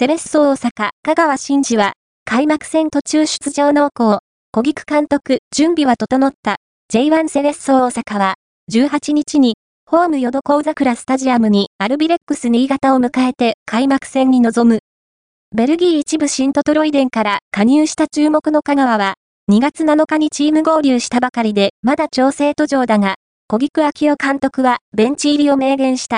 セレッソ大阪、香川真司は、開幕戦途中出場濃厚、小菊監督、準備は整った J1 セレッソ大阪は、18日に、ホーム淀ド桜スタジアムにアルビレックス新潟を迎えて開幕戦に臨む。ベルギー一部新トトロイデンから加入した注目の香川は、2月7日にチーム合流したばかりでまだ調整途上だが、小菊昭夫監督はベンチ入りを明言した。